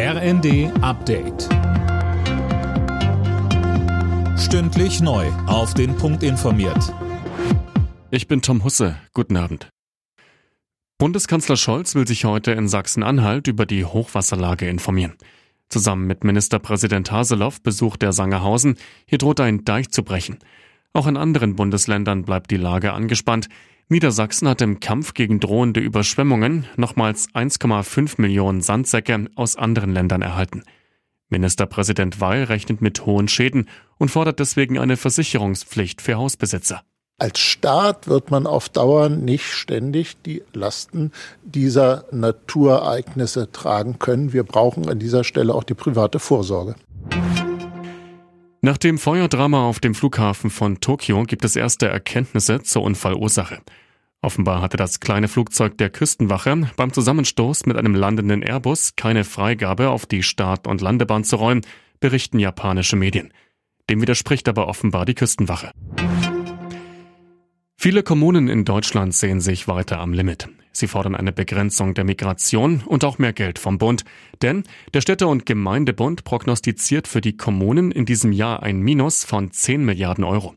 RND Update. Stündlich neu. Auf den Punkt informiert. Ich bin Tom Husse. Guten Abend. Bundeskanzler Scholz will sich heute in Sachsen-Anhalt über die Hochwasserlage informieren. Zusammen mit Ministerpräsident Haseloff besucht er Sangerhausen. Hier droht ein Deich zu brechen. Auch in anderen Bundesländern bleibt die Lage angespannt. Niedersachsen hat im Kampf gegen drohende Überschwemmungen nochmals 1,5 Millionen Sandsäcke aus anderen Ländern erhalten. Ministerpräsident Weil rechnet mit hohen Schäden und fordert deswegen eine Versicherungspflicht für Hausbesitzer. Als Staat wird man auf Dauer nicht ständig die Lasten dieser Naturereignisse tragen können. Wir brauchen an dieser Stelle auch die private Vorsorge. Nach dem Feuerdrama auf dem Flughafen von Tokio gibt es erste Erkenntnisse zur Unfallursache. Offenbar hatte das kleine Flugzeug der Küstenwache beim Zusammenstoß mit einem landenden Airbus keine Freigabe auf die Start- und Landebahn zu räumen, berichten japanische Medien. Dem widerspricht aber offenbar die Küstenwache. Viele Kommunen in Deutschland sehen sich weiter am Limit. Sie fordern eine Begrenzung der Migration und auch mehr Geld vom Bund. Denn der Städte- und Gemeindebund prognostiziert für die Kommunen in diesem Jahr ein Minus von 10 Milliarden Euro.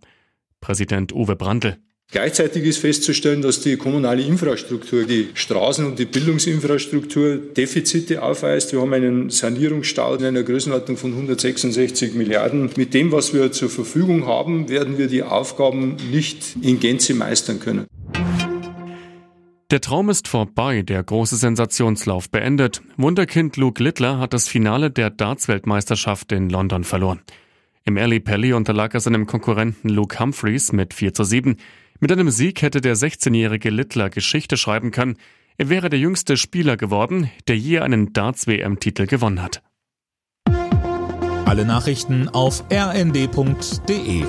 Präsident Uwe Brandl. Gleichzeitig ist festzustellen, dass die kommunale Infrastruktur, die Straßen- und die Bildungsinfrastruktur Defizite aufweist. Wir haben einen Sanierungsstau in einer Größenordnung von 166 Milliarden. Mit dem, was wir zur Verfügung haben, werden wir die Aufgaben nicht in Gänze meistern können. Der Traum ist vorbei, der große Sensationslauf beendet. Wunderkind Luke Littler hat das Finale der Darts-Weltmeisterschaft in London verloren. Im Alley Pally unterlag er seinem Konkurrenten Luke Humphreys mit 4 zu 7. Mit einem Sieg hätte der 16-jährige Littler Geschichte schreiben können. Er wäre der jüngste Spieler geworden, der je einen Darts-WM-Titel gewonnen hat. Alle Nachrichten auf rnd.de